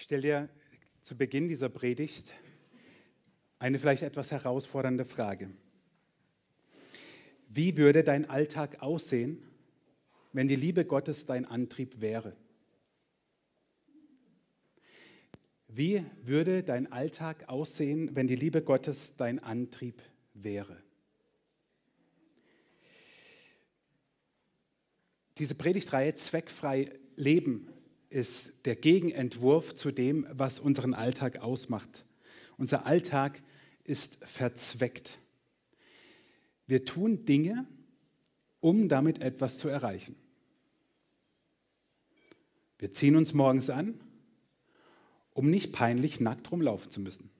Ich stelle dir zu Beginn dieser Predigt eine vielleicht etwas herausfordernde Frage. Wie würde dein Alltag aussehen, wenn die Liebe Gottes dein Antrieb wäre? Wie würde dein Alltag aussehen, wenn die Liebe Gottes dein Antrieb wäre? Diese Predigtreihe Zweckfrei Leben ist der Gegenentwurf zu dem, was unseren Alltag ausmacht. Unser Alltag ist verzweckt. Wir tun Dinge, um damit etwas zu erreichen. Wir ziehen uns morgens an, um nicht peinlich nackt rumlaufen zu müssen.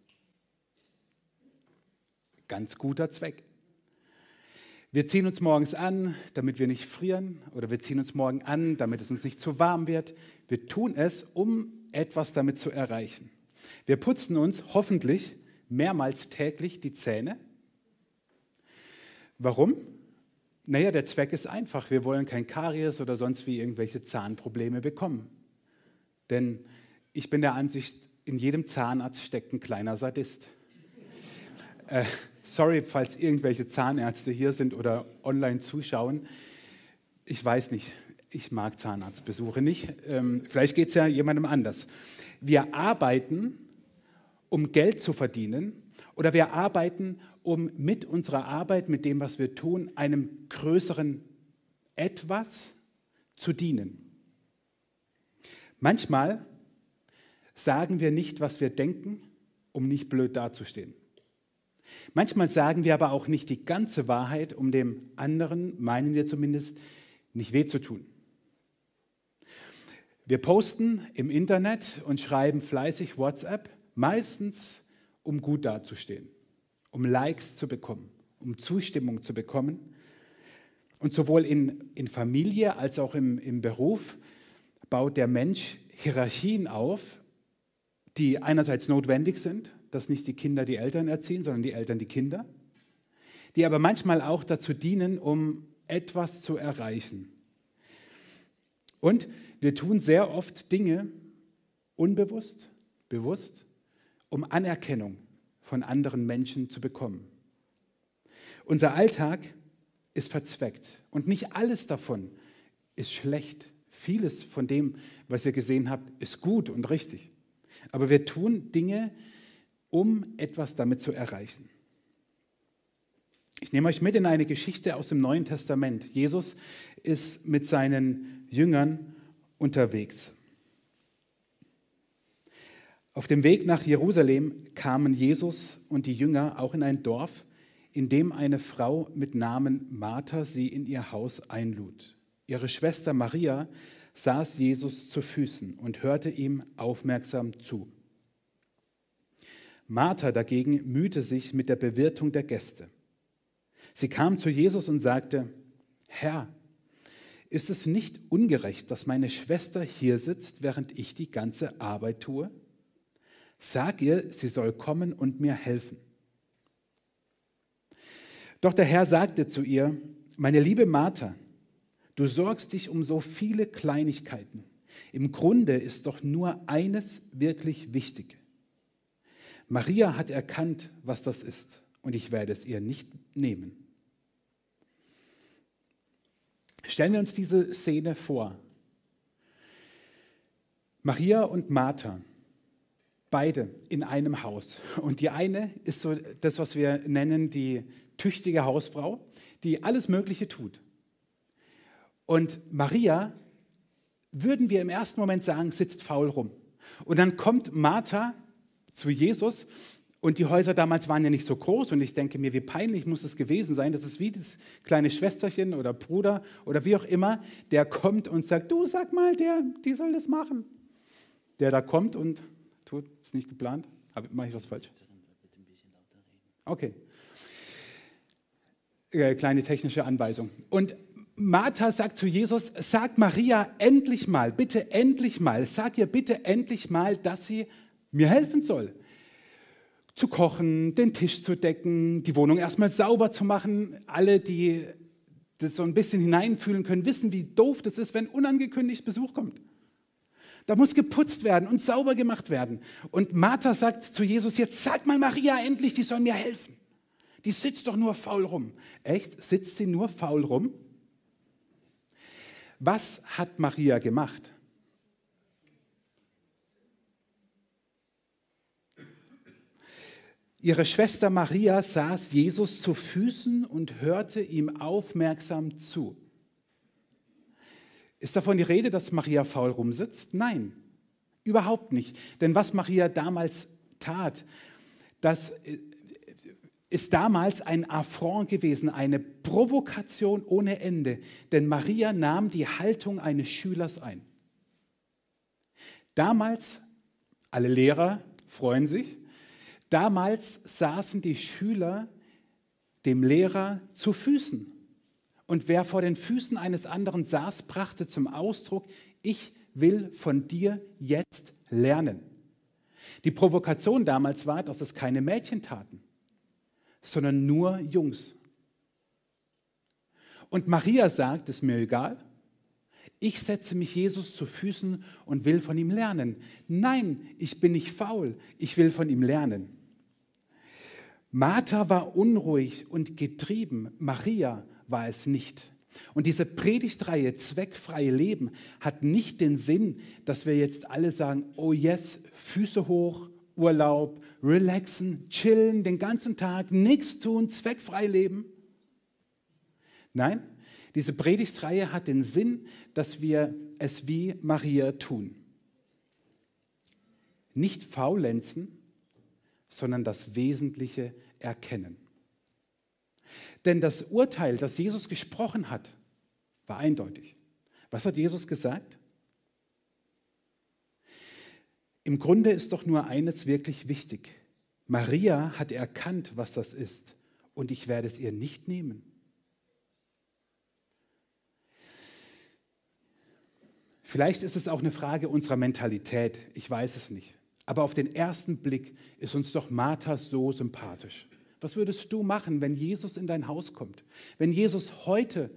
Ganz guter Zweck. Wir ziehen uns morgens an, damit wir nicht frieren, oder wir ziehen uns morgen an, damit es uns nicht zu warm wird. Wir tun es, um etwas damit zu erreichen. Wir putzen uns hoffentlich mehrmals täglich die Zähne. Warum? Naja, der Zweck ist einfach. Wir wollen kein Karies oder sonst wie irgendwelche Zahnprobleme bekommen. Denn ich bin der Ansicht, in jedem Zahnarzt steckt ein kleiner Sadist. Äh, sorry, falls irgendwelche Zahnärzte hier sind oder online zuschauen. Ich weiß nicht, ich mag Zahnarztbesuche nicht. Ähm, vielleicht geht es ja jemandem anders. Wir arbeiten, um Geld zu verdienen oder wir arbeiten, um mit unserer Arbeit, mit dem, was wir tun, einem größeren Etwas zu dienen. Manchmal sagen wir nicht, was wir denken, um nicht blöd dazustehen. Manchmal sagen wir aber auch nicht die ganze Wahrheit, um dem anderen, meinen wir zumindest, nicht weh zu tun. Wir posten im Internet und schreiben fleißig WhatsApp, meistens um gut dazustehen, um Likes zu bekommen, um Zustimmung zu bekommen. Und sowohl in, in Familie als auch im, im Beruf baut der Mensch Hierarchien auf, die einerseits notwendig sind, dass nicht die Kinder die Eltern erziehen, sondern die Eltern die Kinder, die aber manchmal auch dazu dienen, um etwas zu erreichen. Und wir tun sehr oft Dinge unbewusst, bewusst, um Anerkennung von anderen Menschen zu bekommen. Unser Alltag ist verzweckt und nicht alles davon ist schlecht. Vieles von dem, was ihr gesehen habt, ist gut und richtig. Aber wir tun Dinge, um etwas damit zu erreichen. Ich nehme euch mit in eine Geschichte aus dem Neuen Testament. Jesus ist mit seinen Jüngern unterwegs. Auf dem Weg nach Jerusalem kamen Jesus und die Jünger auch in ein Dorf, in dem eine Frau mit Namen Martha sie in ihr Haus einlud. Ihre Schwester Maria saß Jesus zu Füßen und hörte ihm aufmerksam zu. Martha dagegen mühte sich mit der Bewirtung der Gäste. Sie kam zu Jesus und sagte, Herr, ist es nicht ungerecht, dass meine Schwester hier sitzt, während ich die ganze Arbeit tue? Sag ihr, sie soll kommen und mir helfen. Doch der Herr sagte zu ihr, meine liebe Martha, du sorgst dich um so viele Kleinigkeiten. Im Grunde ist doch nur eines wirklich wichtig. Maria hat erkannt, was das ist, und ich werde es ihr nicht nehmen. Stellen wir uns diese Szene vor. Maria und Martha, beide in einem Haus. Und die eine ist so das, was wir nennen die tüchtige Hausfrau, die alles Mögliche tut. Und Maria, würden wir im ersten Moment sagen, sitzt faul rum. Und dann kommt Martha zu Jesus. Und die Häuser damals waren ja nicht so groß und ich denke mir, wie peinlich muss es gewesen sein. Das ist wie das kleine Schwesterchen oder Bruder oder wie auch immer, der kommt und sagt, du sag mal, der, die soll das machen. Der da kommt und tut, ist nicht geplant. Mache ich was falsch? Okay. Äh, kleine technische Anweisung. Und Martha sagt zu Jesus, sag Maria endlich mal, bitte endlich mal, sag ihr bitte endlich mal, dass sie mir helfen soll. Zu kochen, den Tisch zu decken, die Wohnung erstmal sauber zu machen. Alle, die das so ein bisschen hineinfühlen können, wissen, wie doof das ist, wenn unangekündigt Besuch kommt. Da muss geputzt werden und sauber gemacht werden. Und Martha sagt zu Jesus, jetzt sag mal Maria endlich, die soll mir helfen. Die sitzt doch nur faul rum. Echt? Sitzt sie nur faul rum? Was hat Maria gemacht? Ihre Schwester Maria saß Jesus zu Füßen und hörte ihm aufmerksam zu. Ist davon die Rede, dass Maria faul rumsitzt? Nein, überhaupt nicht. Denn was Maria damals tat, das äh, ist damals ein Affront gewesen, eine Provokation ohne Ende. Denn Maria nahm die Haltung eines Schülers ein. Damals, alle Lehrer freuen sich, damals saßen die Schüler dem Lehrer zu Füßen. Und wer vor den Füßen eines anderen saß, brachte zum Ausdruck, ich will von dir jetzt lernen. Die Provokation damals war, dass es keine Mädchen taten sondern nur Jungs. Und Maria sagt, ist mir egal, ich setze mich Jesus zu Füßen und will von ihm lernen. Nein, ich bin nicht faul, ich will von ihm lernen. Martha war unruhig und getrieben, Maria war es nicht. Und diese Predigtreihe Zweckfreie Leben hat nicht den Sinn, dass wir jetzt alle sagen, oh yes, Füße hoch, Urlaub, relaxen, chillen, den ganzen Tag, nichts tun, zweckfrei leben. Nein, diese Predigtreihe hat den Sinn, dass wir es wie Maria tun. Nicht faulenzen, sondern das Wesentliche erkennen. Denn das Urteil, das Jesus gesprochen hat, war eindeutig. Was hat Jesus gesagt? Im Grunde ist doch nur eines wirklich wichtig. Maria hat erkannt, was das ist, und ich werde es ihr nicht nehmen. Vielleicht ist es auch eine Frage unserer Mentalität, ich weiß es nicht. Aber auf den ersten Blick ist uns doch Martha so sympathisch. Was würdest du machen, wenn Jesus in dein Haus kommt? Wenn Jesus heute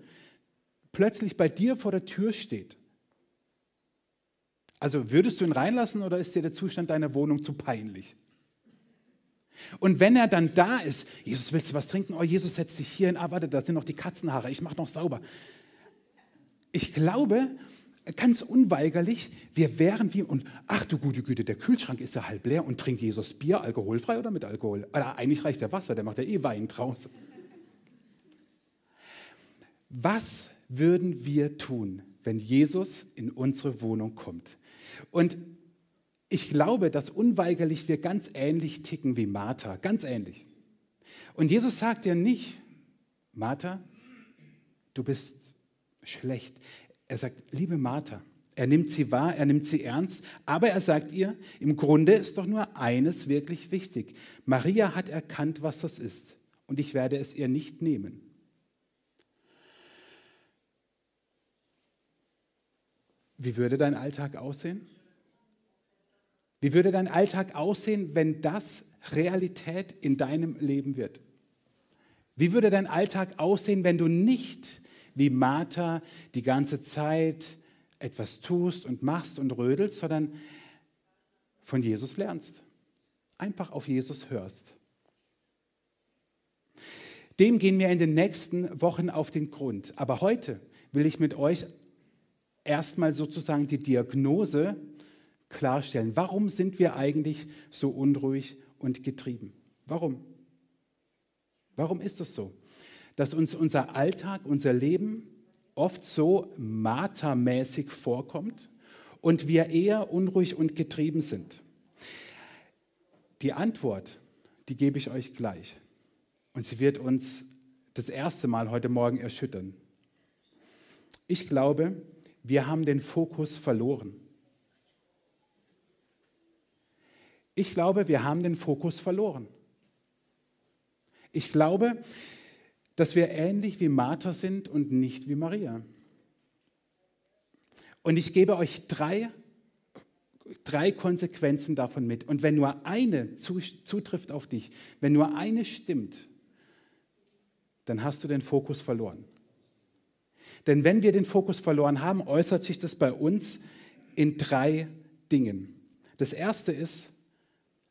plötzlich bei dir vor der Tür steht also würdest du ihn reinlassen oder ist dir der Zustand deiner Wohnung zu peinlich? Und wenn er dann da ist, Jesus, willst du was trinken? Oh, Jesus, setz dich hier hin. Ah, warte, da sind noch die Katzenhaare. Ich mache noch sauber. Ich glaube, ganz unweigerlich, wir wären wie, und ach du gute Güte, der Kühlschrank ist ja halb leer und trinkt Jesus Bier alkoholfrei oder mit Alkohol? Oder eigentlich reicht der Wasser, der macht ja eh Wein draußen. Was würden wir tun, wenn Jesus in unsere Wohnung kommt? Und ich glaube, dass unweigerlich wir ganz ähnlich ticken wie Martha, ganz ähnlich. Und Jesus sagt ja nicht, Martha, du bist schlecht. Er sagt, liebe Martha, er nimmt sie wahr, er nimmt sie ernst, aber er sagt ihr, im Grunde ist doch nur eines wirklich wichtig. Maria hat erkannt, was das ist, und ich werde es ihr nicht nehmen. Wie würde dein Alltag aussehen? Wie würde dein Alltag aussehen, wenn das Realität in deinem Leben wird? Wie würde dein Alltag aussehen, wenn du nicht wie Martha die ganze Zeit etwas tust und machst und rödelst, sondern von Jesus lernst? Einfach auf Jesus hörst. Dem gehen wir in den nächsten Wochen auf den Grund. Aber heute will ich mit euch erstmal sozusagen die Diagnose klarstellen. Warum sind wir eigentlich so unruhig und getrieben? Warum? Warum ist es das so? Dass uns unser Alltag, unser Leben oft so martermäßig vorkommt und wir eher unruhig und getrieben sind. Die Antwort, die gebe ich euch gleich. Und sie wird uns das erste Mal heute Morgen erschüttern. Ich glaube, wir haben den Fokus verloren. Ich glaube, wir haben den Fokus verloren. Ich glaube, dass wir ähnlich wie Martha sind und nicht wie Maria. Und ich gebe euch drei, drei Konsequenzen davon mit. Und wenn nur eine zutrifft auf dich, wenn nur eine stimmt, dann hast du den Fokus verloren. Denn wenn wir den Fokus verloren haben, äußert sich das bei uns in drei Dingen. Das erste ist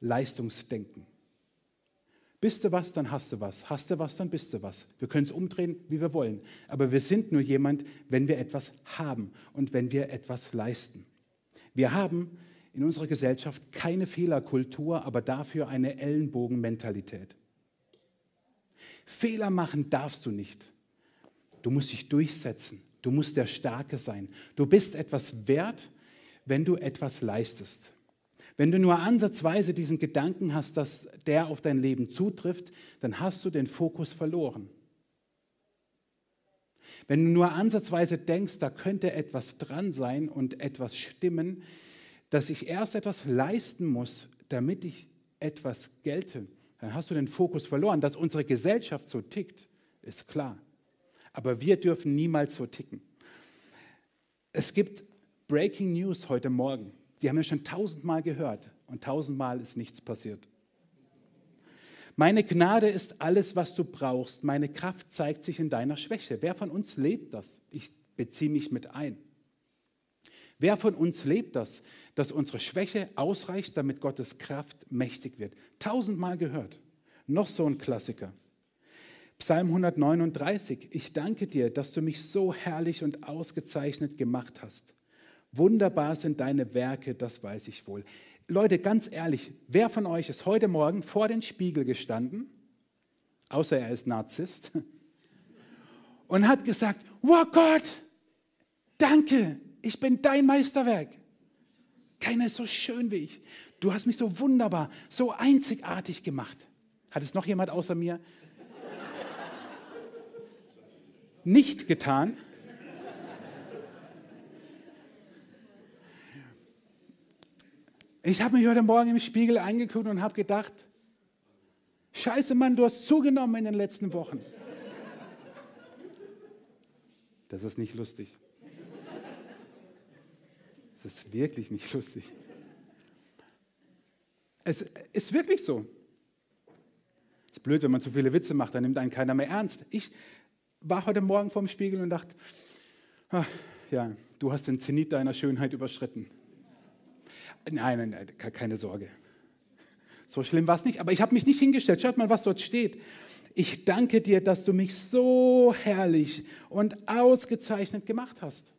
Leistungsdenken. Bist du was, dann hast du was. Hast du was, dann bist du was. Wir können es umdrehen, wie wir wollen. Aber wir sind nur jemand, wenn wir etwas haben und wenn wir etwas leisten. Wir haben in unserer Gesellschaft keine Fehlerkultur, aber dafür eine Ellenbogenmentalität. Fehler machen darfst du nicht. Du musst dich durchsetzen. Du musst der Starke sein. Du bist etwas wert, wenn du etwas leistest. Wenn du nur ansatzweise diesen Gedanken hast, dass der auf dein Leben zutrifft, dann hast du den Fokus verloren. Wenn du nur ansatzweise denkst, da könnte etwas dran sein und etwas stimmen, dass ich erst etwas leisten muss, damit ich etwas gelte, dann hast du den Fokus verloren. Dass unsere Gesellschaft so tickt, ist klar. Aber wir dürfen niemals so ticken. Es gibt Breaking News heute Morgen. Die haben wir schon tausendmal gehört und tausendmal ist nichts passiert. Meine Gnade ist alles, was du brauchst. Meine Kraft zeigt sich in deiner Schwäche. Wer von uns lebt das? Ich beziehe mich mit ein. Wer von uns lebt das, dass unsere Schwäche ausreicht, damit Gottes Kraft mächtig wird? Tausendmal gehört. Noch so ein Klassiker. Psalm 139. Ich danke dir, dass du mich so herrlich und ausgezeichnet gemacht hast. Wunderbar sind deine Werke, das weiß ich wohl. Leute, ganz ehrlich, wer von euch ist heute Morgen vor den Spiegel gestanden, außer er ist Narzisst, und hat gesagt, wow Gott, danke, ich bin dein Meisterwerk. Keiner ist so schön wie ich. Du hast mich so wunderbar, so einzigartig gemacht. Hat es noch jemand außer mir nicht getan? Ich habe mich heute Morgen im Spiegel angeguckt und habe gedacht, scheiße Mann, du hast zugenommen in den letzten Wochen. Das ist nicht lustig. Das ist wirklich nicht lustig. Es ist wirklich so. Es ist blöd, wenn man zu viele Witze macht, dann nimmt einen keiner mehr ernst. Ich war heute Morgen vorm Spiegel und dachte, ach, ja, du hast den Zenit deiner Schönheit überschritten. Nein, nein, nein, keine Sorge. So schlimm war es nicht, aber ich habe mich nicht hingestellt. Schaut mal, was dort steht. Ich danke dir, dass du mich so herrlich und ausgezeichnet gemacht hast.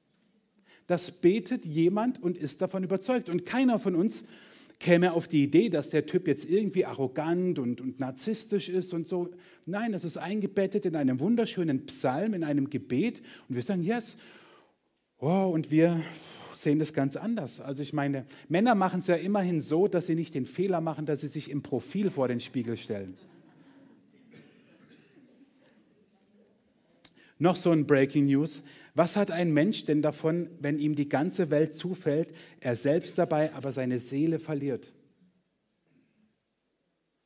Das betet jemand und ist davon überzeugt. Und keiner von uns käme auf die Idee, dass der Typ jetzt irgendwie arrogant und, und narzisstisch ist und so. Nein, das ist eingebettet in einem wunderschönen Psalm, in einem Gebet. Und wir sagen, yes. Oh, und wir sehen das ganz anders. Also ich meine, Männer machen es ja immerhin so, dass sie nicht den Fehler machen, dass sie sich im Profil vor den Spiegel stellen. Noch so ein Breaking News. Was hat ein Mensch denn davon, wenn ihm die ganze Welt zufällt, er selbst dabei aber seine Seele verliert?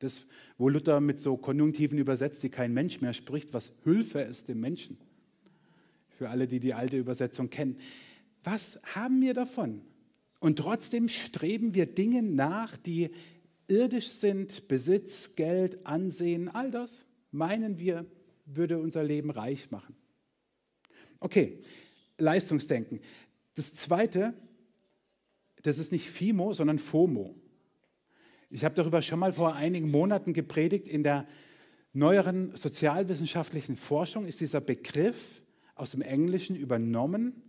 Das, wo Luther mit so Konjunktiven übersetzt, die kein Mensch mehr spricht, was Hülfe ist dem Menschen. Für alle, die die alte Übersetzung kennen was haben wir davon? Und trotzdem streben wir Dinge nach, die irdisch sind, Besitz, Geld, Ansehen, all das, meinen wir, würde unser Leben reich machen. Okay, Leistungsdenken. Das Zweite, das ist nicht FIMO, sondern FOMO. Ich habe darüber schon mal vor einigen Monaten gepredigt. In der neueren sozialwissenschaftlichen Forschung ist dieser Begriff aus dem Englischen übernommen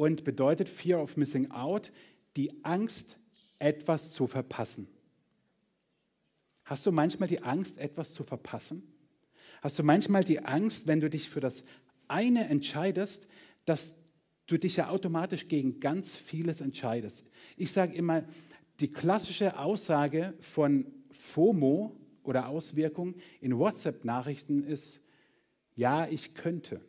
und bedeutet Fear of Missing Out, die Angst, etwas zu verpassen. Hast du manchmal die Angst, etwas zu verpassen? Hast du manchmal die Angst, wenn du dich für das eine entscheidest, dass du dich ja automatisch gegen ganz vieles entscheidest? Ich sage immer, die klassische Aussage von FOMO oder Auswirkung in WhatsApp-Nachrichten ist, ja, ich könnte.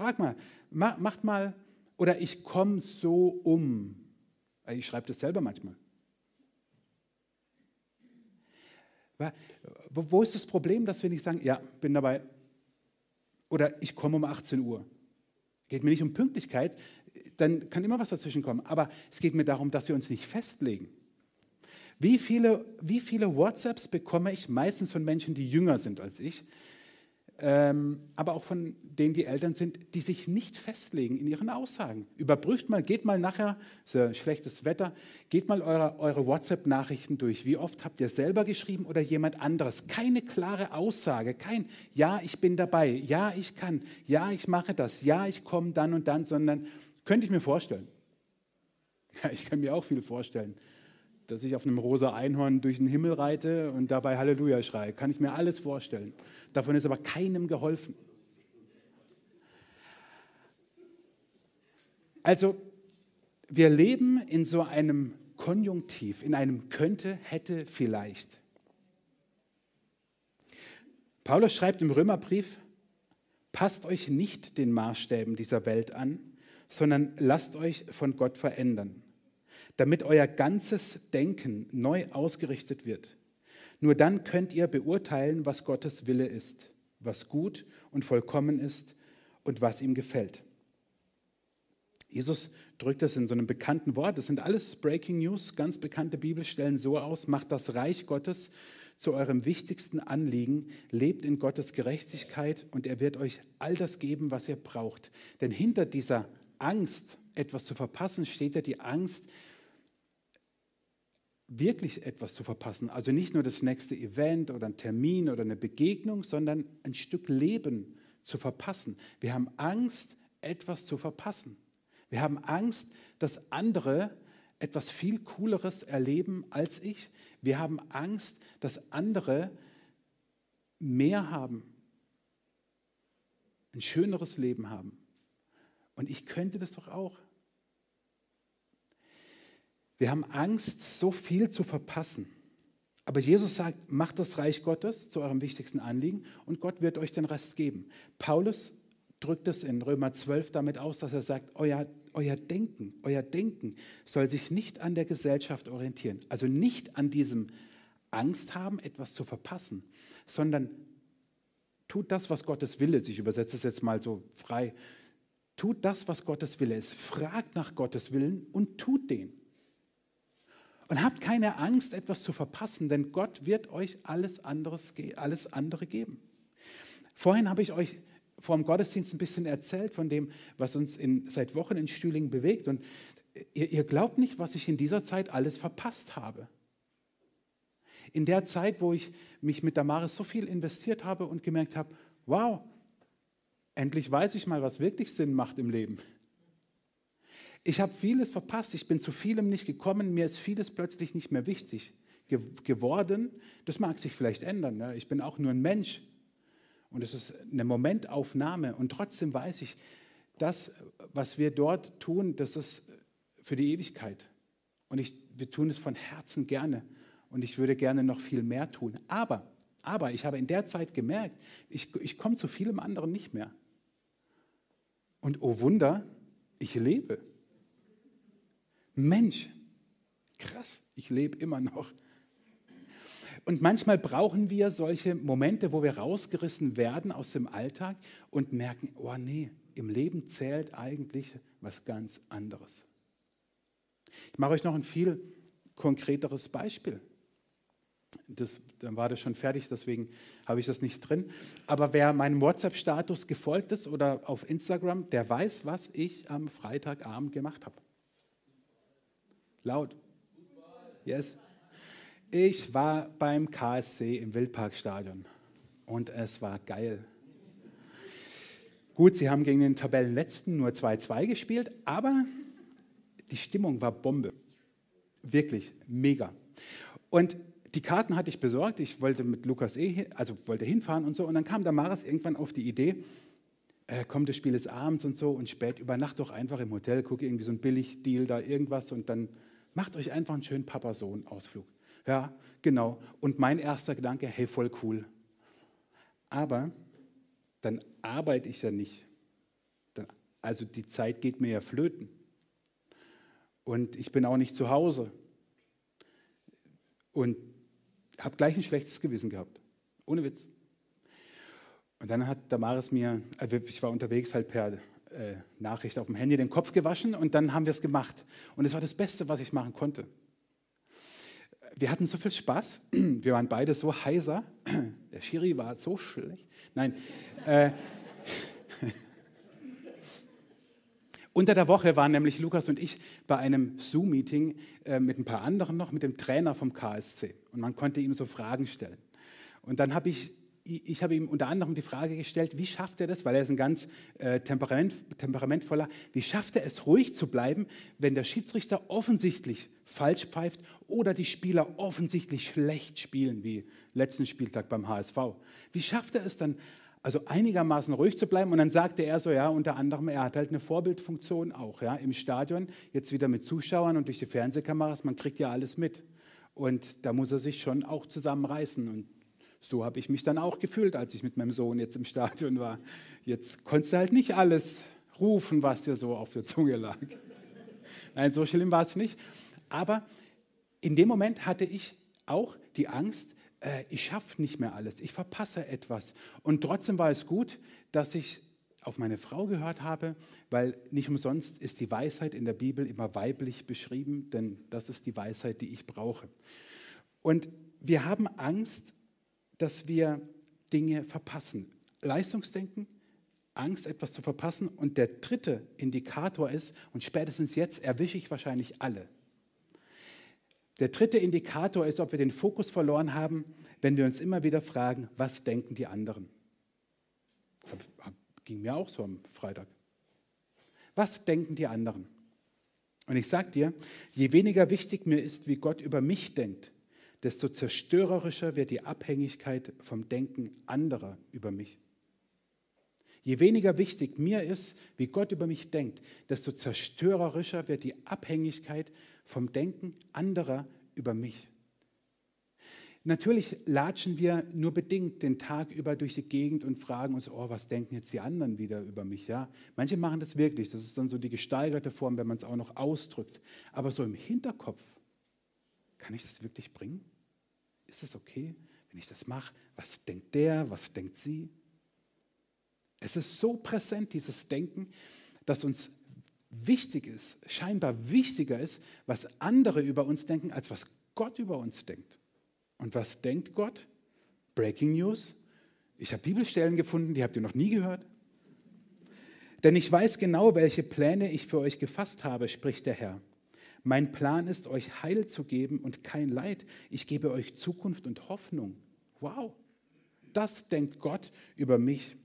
Frag mal, macht mal, oder ich komme so um. Ich schreibe das selber manchmal. Wo ist das Problem, dass wir nicht sagen, ja, bin dabei, oder ich komme um 18 Uhr? Geht mir nicht um Pünktlichkeit, dann kann immer was dazwischen kommen. Aber es geht mir darum, dass wir uns nicht festlegen. Wie viele, wie viele WhatsApps bekomme ich meistens von Menschen, die jünger sind als ich, ähm, aber auch von denen, die Eltern sind, die sich nicht festlegen in ihren Aussagen. Überprüft mal, geht mal nachher, ist ja schlechtes Wetter, geht mal eure, eure WhatsApp-Nachrichten durch. Wie oft habt ihr selber geschrieben oder jemand anderes? Keine klare Aussage, kein Ja, ich bin dabei, Ja, ich kann, Ja, ich mache das, Ja, ich komme dann und dann, sondern könnte ich mir vorstellen. Ja, ich kann mir auch viel vorstellen dass ich auf einem rosa Einhorn durch den Himmel reite und dabei Halleluja schreie. Kann ich mir alles vorstellen. Davon ist aber keinem geholfen. Also, wir leben in so einem Konjunktiv, in einem könnte, hätte, vielleicht. Paulus schreibt im Römerbrief, passt euch nicht den Maßstäben dieser Welt an, sondern lasst euch von Gott verändern damit euer ganzes Denken neu ausgerichtet wird. Nur dann könnt ihr beurteilen, was Gottes Wille ist, was gut und vollkommen ist und was ihm gefällt. Jesus drückt das in so einem bekannten Wort. Das sind alles Breaking News, ganz bekannte Bibelstellen so aus. Macht das Reich Gottes zu eurem wichtigsten Anliegen, lebt in Gottes Gerechtigkeit und er wird euch all das geben, was ihr braucht. Denn hinter dieser Angst, etwas zu verpassen, steht ja die Angst, wirklich etwas zu verpassen. Also nicht nur das nächste Event oder ein Termin oder eine Begegnung, sondern ein Stück Leben zu verpassen. Wir haben Angst, etwas zu verpassen. Wir haben Angst, dass andere etwas viel Cooleres erleben als ich. Wir haben Angst, dass andere mehr haben, ein schöneres Leben haben. Und ich könnte das doch auch. Wir haben Angst, so viel zu verpassen. Aber Jesus sagt, macht das Reich Gottes zu eurem wichtigsten Anliegen und Gott wird euch den Rest geben. Paulus drückt es in Römer 12 damit aus, dass er sagt, euer, euer Denken, euer Denken soll sich nicht an der Gesellschaft orientieren. Also nicht an diesem Angst haben, etwas zu verpassen, sondern tut das, was Gottes Wille ist. Ich übersetze es jetzt mal so frei. Tut das, was Gottes Wille ist. Fragt nach Gottes Willen und tut den. Und habt keine Angst, etwas zu verpassen, denn Gott wird euch alles, anderes, alles andere geben. Vorhin habe ich euch vor dem Gottesdienst ein bisschen erzählt von dem, was uns in, seit Wochen in Stühlingen bewegt. Und ihr, ihr glaubt nicht, was ich in dieser Zeit alles verpasst habe. In der Zeit, wo ich mich mit Damaris so viel investiert habe und gemerkt habe, wow, endlich weiß ich mal, was wirklich Sinn macht im Leben. Ich habe vieles verpasst, ich bin zu vielem nicht gekommen, mir ist vieles plötzlich nicht mehr wichtig ge geworden. Das mag sich vielleicht ändern. Ne? Ich bin auch nur ein Mensch und es ist eine Momentaufnahme und trotzdem weiß ich, das, was wir dort tun, das ist für die Ewigkeit. Und ich, wir tun es von Herzen gerne und ich würde gerne noch viel mehr tun. Aber, aber ich habe in der Zeit gemerkt, ich, ich komme zu vielem anderen nicht mehr. Und oh Wunder, ich lebe. Mensch, krass, ich lebe immer noch. Und manchmal brauchen wir solche Momente, wo wir rausgerissen werden aus dem Alltag und merken, oh nee, im Leben zählt eigentlich was ganz anderes. Ich mache euch noch ein viel konkreteres Beispiel. Das, dann war das schon fertig, deswegen habe ich das nicht drin. Aber wer meinem WhatsApp-Status gefolgt ist oder auf Instagram, der weiß, was ich am Freitagabend gemacht habe. Laut. Yes. Ich war beim KSC im Wildparkstadion und es war geil. Gut, sie haben gegen den Tabellenletzten nur 2-2 gespielt, aber die Stimmung war Bombe. Wirklich mega. Und die Karten hatte ich besorgt. Ich wollte mit Lukas eh, also wollte hinfahren und so. Und dann kam Damaris irgendwann auf die Idee, äh, komm, das Spiel ist abends und so und spät, übernacht doch einfach im Hotel, gucke irgendwie so ein Billigdeal da irgendwas und dann Macht euch einfach einen schönen Papa-Sohn-Ausflug. Ja, genau. Und mein erster Gedanke, hey, voll cool. Aber dann arbeite ich ja nicht. Dann, also die Zeit geht mir ja flöten. Und ich bin auch nicht zu Hause. Und habe gleich ein schlechtes Gewissen gehabt. Ohne Witz. Und dann hat Damaris mir, also ich war unterwegs halt per äh, Nachricht auf dem Handy den Kopf gewaschen und dann haben wir es gemacht. Und es war das Beste, was ich machen konnte. wir hatten so viel Spaß. Wir waren beide so heiser. Der Schiri war so schlecht. Nein. Äh, unter der Woche waren nämlich Lukas und ich bei einem Zoom-Meeting äh, mit ein paar anderen noch, mit dem Trainer vom KSC. Und man konnte ihm so Fragen stellen. Und dann habe ich ich habe ihm unter anderem die Frage gestellt, wie schafft er das, weil er ist ein ganz äh, temperament, temperamentvoller, wie schafft er es, ruhig zu bleiben, wenn der Schiedsrichter offensichtlich falsch pfeift oder die Spieler offensichtlich schlecht spielen, wie letzten Spieltag beim HSV. Wie schafft er es dann, also einigermaßen ruhig zu bleiben? Und dann sagte er so, ja, unter anderem, er hat halt eine Vorbildfunktion auch, ja, im Stadion, jetzt wieder mit Zuschauern und durch die Fernsehkameras, man kriegt ja alles mit. Und da muss er sich schon auch zusammenreißen und so habe ich mich dann auch gefühlt, als ich mit meinem Sohn jetzt im Stadion war. Jetzt konntest du halt nicht alles rufen, was dir so auf der Zunge lag. Nein, so schlimm war es nicht. Aber in dem Moment hatte ich auch die Angst, äh, ich schaffe nicht mehr alles, ich verpasse etwas. Und trotzdem war es gut, dass ich auf meine Frau gehört habe, weil nicht umsonst ist die Weisheit in der Bibel immer weiblich beschrieben, denn das ist die Weisheit, die ich brauche. Und wir haben Angst, dass wir Dinge verpassen. Leistungsdenken, Angst, etwas zu verpassen. Und der dritte Indikator ist, und spätestens jetzt erwische ich wahrscheinlich alle. Der dritte Indikator ist, ob wir den Fokus verloren haben, wenn wir uns immer wieder fragen, was denken die anderen. Ging mir auch so am Freitag. Was denken die anderen? Und ich sage dir, je weniger wichtig mir ist, wie Gott über mich denkt, desto zerstörerischer wird die Abhängigkeit vom Denken anderer über mich. Je weniger wichtig mir ist, wie Gott über mich denkt, desto zerstörerischer wird die Abhängigkeit vom Denken anderer über mich. Natürlich latschen wir nur bedingt den Tag über durch die Gegend und fragen uns, oh, was denken jetzt die anderen wieder über mich? Ja, manche machen das wirklich. Das ist dann so die gesteigerte Form, wenn man es auch noch ausdrückt. Aber so im Hinterkopf, kann ich das wirklich bringen? Ist es okay, wenn ich das mache? Was denkt der? Was denkt sie? Es ist so präsent, dieses Denken, dass uns wichtig ist, scheinbar wichtiger ist, was andere über uns denken, als was Gott über uns denkt. Und was denkt Gott? Breaking News. Ich habe Bibelstellen gefunden, die habt ihr noch nie gehört. Denn ich weiß genau, welche Pläne ich für euch gefasst habe, spricht der Herr. Mein Plan ist, euch Heil zu geben und kein Leid. Ich gebe euch Zukunft und Hoffnung. Wow, das denkt Gott über mich.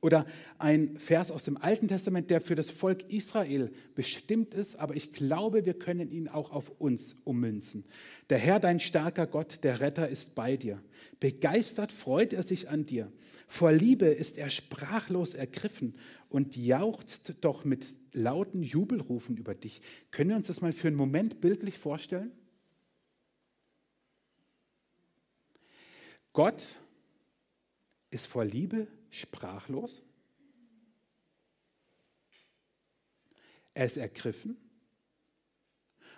Oder ein Vers aus dem Alten Testament, der für das Volk Israel bestimmt ist, aber ich glaube, wir können ihn auch auf uns ummünzen. Der Herr, dein starker Gott, der Retter ist bei dir. Begeistert freut er sich an dir. Vor Liebe ist er sprachlos ergriffen und jauchzt doch mit lauten Jubelrufen über dich. Können wir uns das mal für einen Moment bildlich vorstellen? Gott ist vor Liebe sprachlos. Er ist ergriffen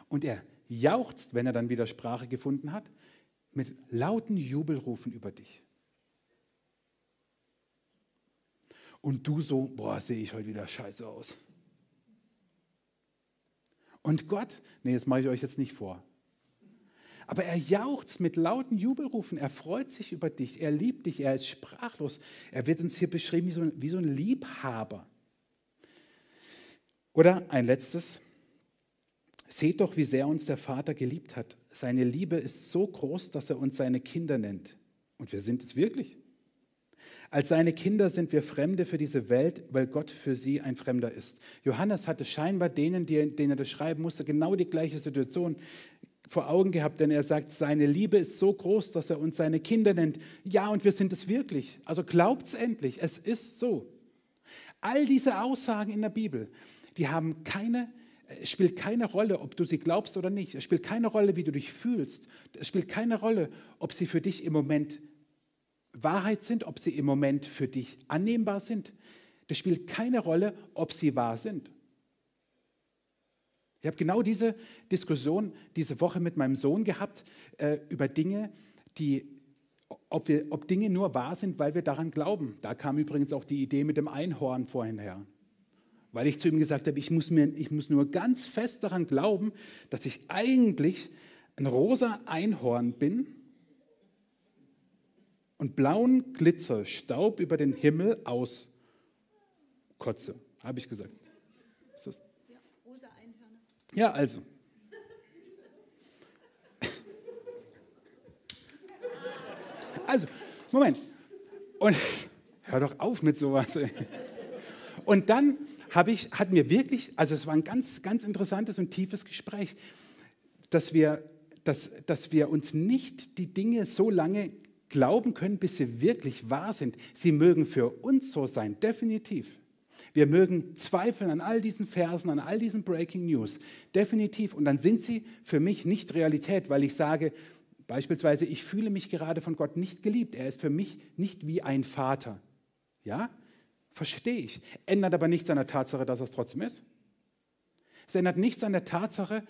und er jauchzt, wenn er dann wieder Sprache gefunden hat, mit lauten Jubelrufen über dich. Und du so, boah, sehe ich heute wieder scheiße aus. Und Gott, nee, das mache ich euch jetzt nicht vor. Aber er jauchzt mit lauten Jubelrufen, er freut sich über dich, er liebt dich, er ist sprachlos. Er wird uns hier beschrieben wie so ein, wie so ein Liebhaber. Oder ein letztes, seht doch, wie sehr uns der Vater geliebt hat. Seine Liebe ist so groß, dass er uns seine Kinder nennt. Und wir sind es wirklich. Als seine Kinder sind wir Fremde für diese Welt, weil Gott für sie ein Fremder ist. Johannes hatte scheinbar denen, denen er das schreiben musste, genau die gleiche Situation vor Augen gehabt, denn er sagt, seine Liebe ist so groß, dass er uns seine Kinder nennt. Ja, und wir sind es wirklich. Also glaubt es endlich, es ist so. All diese Aussagen in der Bibel, die haben keine, es spielt keine Rolle, ob du sie glaubst oder nicht. Es spielt keine Rolle, wie du dich fühlst. Es spielt keine Rolle, ob sie für dich im Moment Wahrheit sind, ob sie im Moment für dich annehmbar sind. Das spielt keine Rolle, ob sie wahr sind. Ich habe genau diese Diskussion diese Woche mit meinem Sohn gehabt äh, über Dinge, die, ob, wir, ob Dinge nur wahr sind, weil wir daran glauben. Da kam übrigens auch die Idee mit dem Einhorn vorhin her. Weil ich zu ihm gesagt habe, ich muss, mir, ich muss nur ganz fest daran glauben, dass ich eigentlich ein rosa Einhorn bin und blauen Glitzer, Staub über den Himmel auskotze. Habe ich gesagt. Ist das? Ja, rosa Einhörner. Ja, also. Also, Moment. Und hör doch auf mit sowas. Ey. Und dann habe ich, hatten wir wirklich, also es war ein ganz, ganz interessantes und tiefes Gespräch, dass wir, dass, dass wir uns nicht die Dinge so lange glauben können, bis sie wirklich wahr sind. Sie mögen für uns so sein, definitiv. Wir mögen zweifeln an all diesen Versen, an all diesen Breaking News, definitiv. Und dann sind sie für mich nicht Realität, weil ich sage, beispielsweise, ich fühle mich gerade von Gott nicht geliebt. Er ist für mich nicht wie ein Vater. Ja, verstehe ich. Ändert aber nichts an der Tatsache, dass er es trotzdem ist. Es ändert nichts an der Tatsache,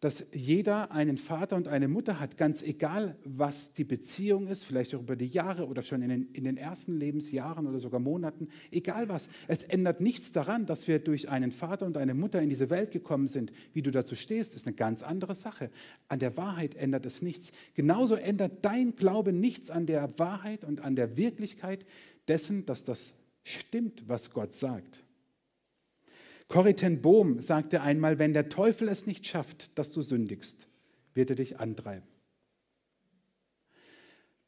dass jeder einen Vater und eine Mutter hat, ganz egal, was die Beziehung ist, vielleicht auch über die Jahre oder schon in den, in den ersten Lebensjahren oder sogar Monaten, egal was. Es ändert nichts daran, dass wir durch einen Vater und eine Mutter in diese Welt gekommen sind. Wie du dazu stehst, ist eine ganz andere Sache. An der Wahrheit ändert es nichts. Genauso ändert dein Glaube nichts an der Wahrheit und an der Wirklichkeit dessen, dass das stimmt, was Gott sagt. Corrie Bohm sagte einmal, wenn der Teufel es nicht schafft, dass du sündigst, wird er dich antreiben.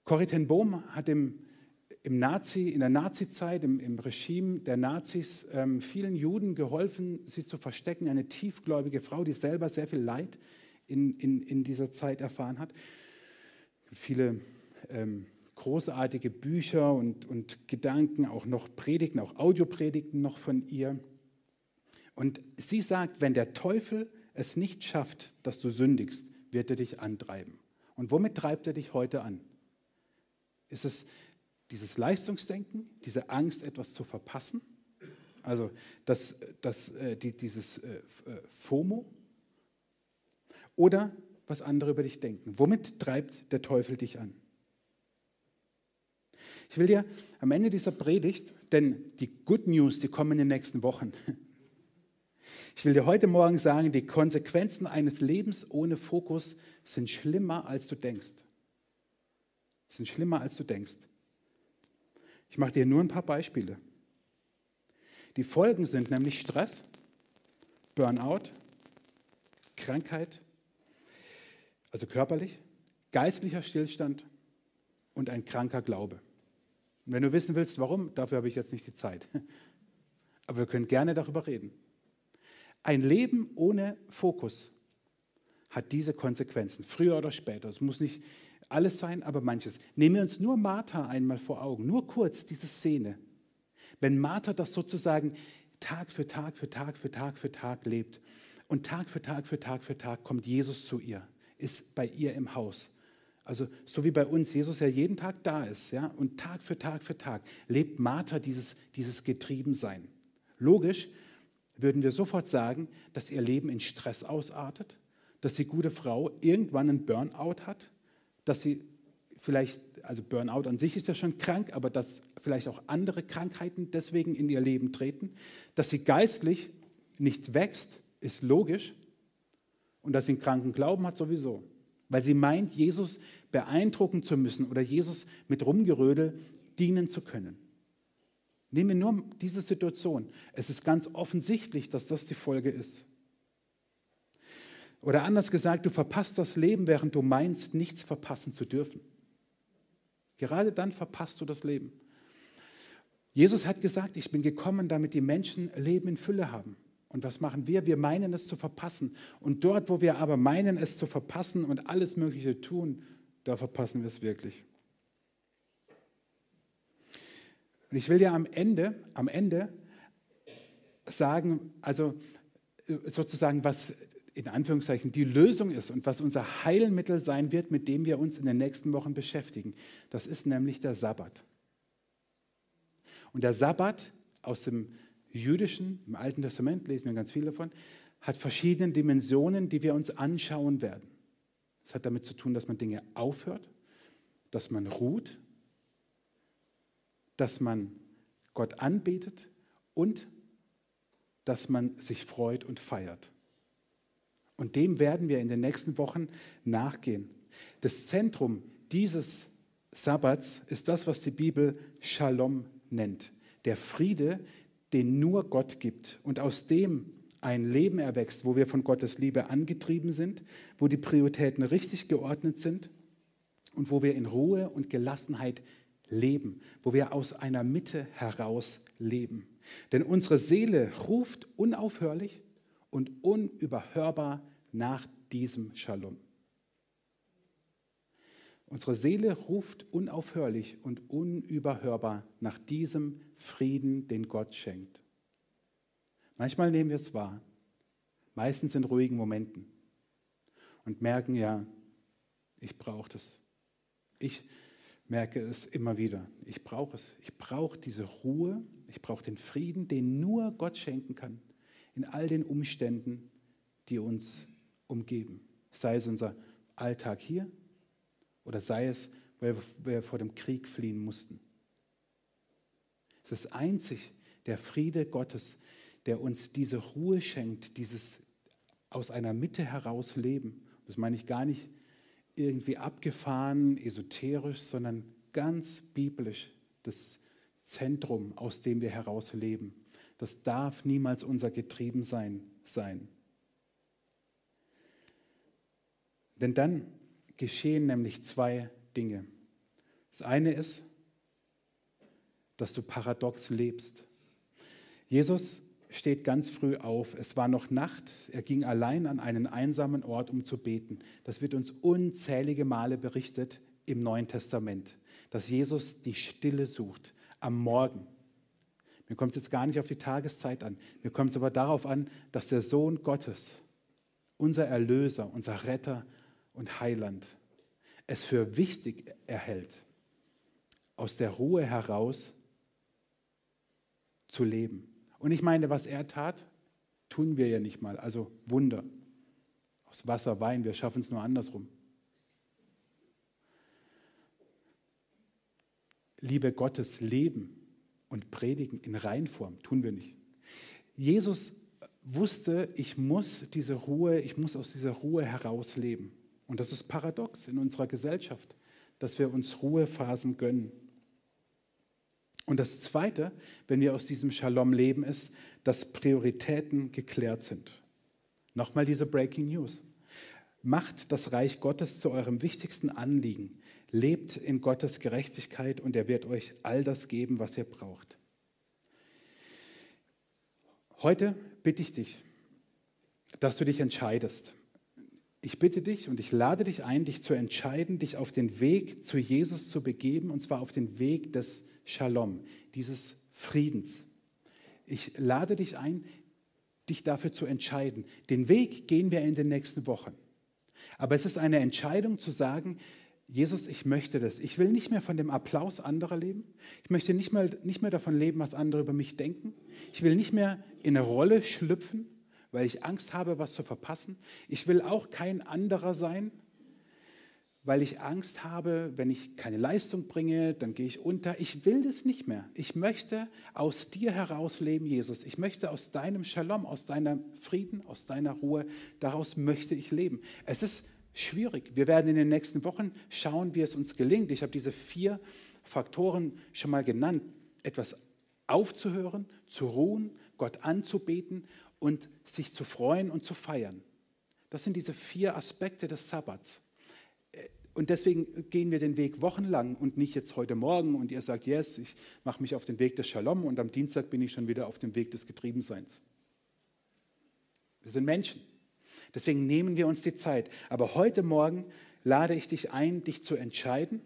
Corrie Bohm hat im, im Nazi, in der Nazizeit, im, im Regime der Nazis, ähm, vielen Juden geholfen, sie zu verstecken. Eine tiefgläubige Frau, die selber sehr viel Leid in, in, in dieser Zeit erfahren hat. Viele ähm, großartige Bücher und, und Gedanken, auch noch Predigten, auch Audiopredigten noch von ihr. Und sie sagt, wenn der Teufel es nicht schafft, dass du sündigst, wird er dich antreiben. Und womit treibt er dich heute an? Ist es dieses Leistungsdenken, diese Angst, etwas zu verpassen? Also das, das, äh, die, dieses äh, äh, FOMO? Oder was andere über dich denken? Womit treibt der Teufel dich an? Ich will dir am Ende dieser Predigt, denn die Good News, die kommen in den nächsten Wochen, ich will dir heute Morgen sagen, die Konsequenzen eines Lebens ohne Fokus sind schlimmer, als du denkst. Sind schlimmer, als du denkst. Ich mache dir nur ein paar Beispiele. Die Folgen sind nämlich Stress, Burnout, Krankheit, also körperlich, geistlicher Stillstand und ein kranker Glaube. Und wenn du wissen willst, warum, dafür habe ich jetzt nicht die Zeit. Aber wir können gerne darüber reden. Ein Leben ohne Fokus hat diese Konsequenzen, früher oder später. Es muss nicht alles sein, aber manches. Nehmen wir uns nur Martha einmal vor Augen, nur kurz diese Szene. Wenn Martha das sozusagen Tag für Tag für Tag für Tag für Tag lebt und Tag für Tag für Tag für Tag kommt Jesus zu ihr, ist bei ihr im Haus. Also so wie bei uns Jesus ja jeden Tag da ist, ja, und Tag für Tag für Tag lebt Martha dieses, dieses Getriebensein. Logisch, würden wir sofort sagen, dass ihr Leben in Stress ausartet, dass die gute Frau irgendwann einen Burnout hat, dass sie vielleicht, also Burnout an sich ist ja schon krank, aber dass vielleicht auch andere Krankheiten deswegen in ihr Leben treten, dass sie geistlich nicht wächst, ist logisch und dass sie einen kranken Glauben hat sowieso, weil sie meint, Jesus beeindrucken zu müssen oder Jesus mit Rumgerödel dienen zu können. Nehmen wir nur diese Situation. Es ist ganz offensichtlich, dass das die Folge ist. Oder anders gesagt, du verpasst das Leben, während du meinst, nichts verpassen zu dürfen. Gerade dann verpasst du das Leben. Jesus hat gesagt, ich bin gekommen, damit die Menschen Leben in Fülle haben. Und was machen wir? Wir meinen es zu verpassen. Und dort, wo wir aber meinen es zu verpassen und alles Mögliche tun, da verpassen wir es wirklich. Und ich will dir am Ende, am Ende sagen, also äh, sozusagen, was in Anführungszeichen die Lösung ist und was unser Heilmittel sein wird, mit dem wir uns in den nächsten Wochen beschäftigen. Das ist nämlich der Sabbat. Und der Sabbat aus dem jüdischen, im Alten Testament, lesen wir ganz viel davon, hat verschiedene Dimensionen, die wir uns anschauen werden. Es hat damit zu tun, dass man Dinge aufhört, dass man ruht, dass man Gott anbetet und dass man sich freut und feiert. Und dem werden wir in den nächsten Wochen nachgehen. Das Zentrum dieses Sabbats ist das, was die Bibel Shalom nennt. Der Friede, den nur Gott gibt und aus dem ein Leben erwächst, wo wir von Gottes Liebe angetrieben sind, wo die Prioritäten richtig geordnet sind und wo wir in Ruhe und Gelassenheit leben, wo wir aus einer Mitte heraus leben. Denn unsere Seele ruft unaufhörlich und unüberhörbar nach diesem Shalom. Unsere Seele ruft unaufhörlich und unüberhörbar nach diesem Frieden, den Gott schenkt. Manchmal nehmen wir es wahr, meistens in ruhigen Momenten und merken, ja, ich brauche das. Ich merke es immer wieder. Ich brauche es. Ich brauche diese Ruhe. Ich brauche den Frieden, den nur Gott schenken kann in all den Umständen, die uns umgeben. Sei es unser Alltag hier oder sei es, weil wir vor dem Krieg fliehen mussten. Es ist einzig der Friede Gottes, der uns diese Ruhe schenkt, dieses aus einer Mitte heraus Leben. Das meine ich gar nicht irgendwie abgefahren, esoterisch, sondern ganz biblisch das Zentrum, aus dem wir heraus leben. Das darf niemals unser Getriebensein sein. Denn dann geschehen nämlich zwei Dinge. Das eine ist, dass du paradox lebst. Jesus steht ganz früh auf. Es war noch Nacht. Er ging allein an einen einsamen Ort, um zu beten. Das wird uns unzählige Male berichtet im Neuen Testament, dass Jesus die Stille sucht am Morgen. Mir kommt es jetzt gar nicht auf die Tageszeit an. Mir kommt es aber darauf an, dass der Sohn Gottes, unser Erlöser, unser Retter und Heiland, es für wichtig erhält, aus der Ruhe heraus zu leben. Und ich meine, was er tat, tun wir ja nicht mal. Also Wunder. Aus Wasser, Wein, wir schaffen es nur andersrum. Liebe Gottes leben und predigen in Reinform, tun wir nicht. Jesus wusste, ich muss diese Ruhe, ich muss aus dieser Ruhe heraus leben. Und das ist paradox in unserer Gesellschaft, dass wir uns Ruhephasen gönnen. Und das Zweite, wenn wir aus diesem Shalom leben, ist, dass Prioritäten geklärt sind. Nochmal diese Breaking News. Macht das Reich Gottes zu eurem wichtigsten Anliegen. Lebt in Gottes Gerechtigkeit und er wird euch all das geben, was ihr braucht. Heute bitte ich dich, dass du dich entscheidest. Ich bitte dich und ich lade dich ein, dich zu entscheiden, dich auf den Weg zu Jesus zu begeben, und zwar auf den Weg des Shalom, dieses Friedens. Ich lade dich ein, dich dafür zu entscheiden. Den Weg gehen wir in den nächsten Wochen. Aber es ist eine Entscheidung zu sagen, Jesus, ich möchte das. Ich will nicht mehr von dem Applaus anderer leben. Ich möchte nicht mehr, nicht mehr davon leben, was andere über mich denken. Ich will nicht mehr in eine Rolle schlüpfen, weil ich Angst habe, was zu verpassen. Ich will auch kein anderer sein, weil ich Angst habe, wenn ich keine Leistung bringe, dann gehe ich unter. Ich will das nicht mehr. Ich möchte aus dir heraus leben, Jesus. Ich möchte aus deinem Shalom, aus deinem Frieden, aus deiner Ruhe, daraus möchte ich leben. Es ist schwierig. Wir werden in den nächsten Wochen schauen, wie es uns gelingt. Ich habe diese vier Faktoren schon mal genannt. Etwas aufzuhören, zu ruhen, Gott anzubeten und sich zu freuen und zu feiern. Das sind diese vier Aspekte des Sabbats. Und deswegen gehen wir den Weg wochenlang und nicht jetzt heute Morgen und ihr sagt, yes, ich mache mich auf den Weg des Shalom und am Dienstag bin ich schon wieder auf dem Weg des Getriebenseins. Wir sind Menschen. Deswegen nehmen wir uns die Zeit. Aber heute Morgen lade ich dich ein, dich zu entscheiden,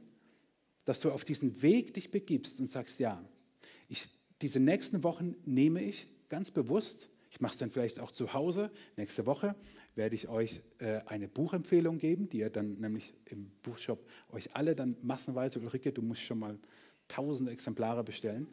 dass du auf diesen Weg dich begibst und sagst, ja, ich, diese nächsten Wochen nehme ich ganz bewusst ich mache es dann vielleicht auch zu Hause. Nächste Woche werde ich euch äh, eine Buchempfehlung geben, die ihr dann nämlich im Buchshop euch alle dann massenweise, Ulrike, du musst schon mal tausend Exemplare bestellen,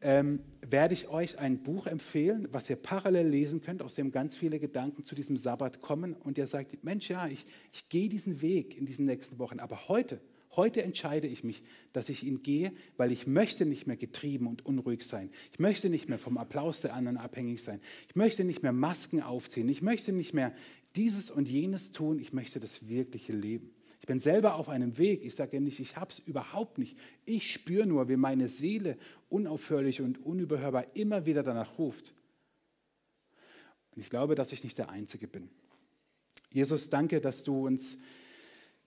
ähm, werde ich euch ein Buch empfehlen, was ihr parallel lesen könnt, aus dem ganz viele Gedanken zu diesem Sabbat kommen. Und ihr sagt, Mensch, ja, ich, ich gehe diesen Weg in diesen nächsten Wochen, aber heute Heute entscheide ich mich, dass ich ihn gehe, weil ich möchte nicht mehr getrieben und unruhig sein. Ich möchte nicht mehr vom Applaus der anderen abhängig sein. Ich möchte nicht mehr Masken aufziehen. Ich möchte nicht mehr dieses und jenes tun, ich möchte das wirkliche Leben. Ich bin selber auf einem Weg. Ich sage ja nicht, ich habe es überhaupt nicht. Ich spüre nur, wie meine Seele unaufhörlich und unüberhörbar immer wieder danach ruft. Und ich glaube, dass ich nicht der Einzige bin. Jesus, danke, dass du uns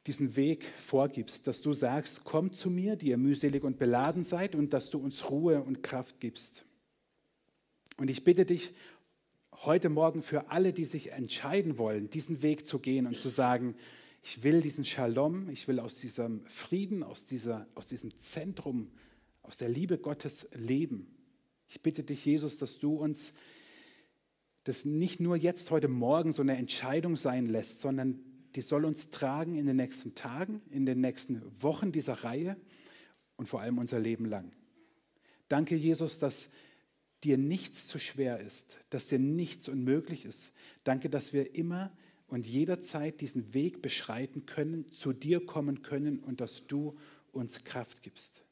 diesen Weg vorgibst, dass du sagst, kommt zu mir, die ihr mühselig und beladen seid, und dass du uns Ruhe und Kraft gibst. Und ich bitte dich heute Morgen für alle, die sich entscheiden wollen, diesen Weg zu gehen und zu sagen, ich will diesen Shalom, ich will aus diesem Frieden, aus, dieser, aus diesem Zentrum, aus der Liebe Gottes leben. Ich bitte dich, Jesus, dass du uns das nicht nur jetzt, heute Morgen so eine Entscheidung sein lässt, sondern die soll uns tragen in den nächsten Tagen, in den nächsten Wochen dieser Reihe und vor allem unser Leben lang. Danke, Jesus, dass dir nichts zu schwer ist, dass dir nichts unmöglich ist. Danke, dass wir immer und jederzeit diesen Weg beschreiten können, zu dir kommen können und dass du uns Kraft gibst.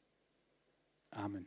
Amen.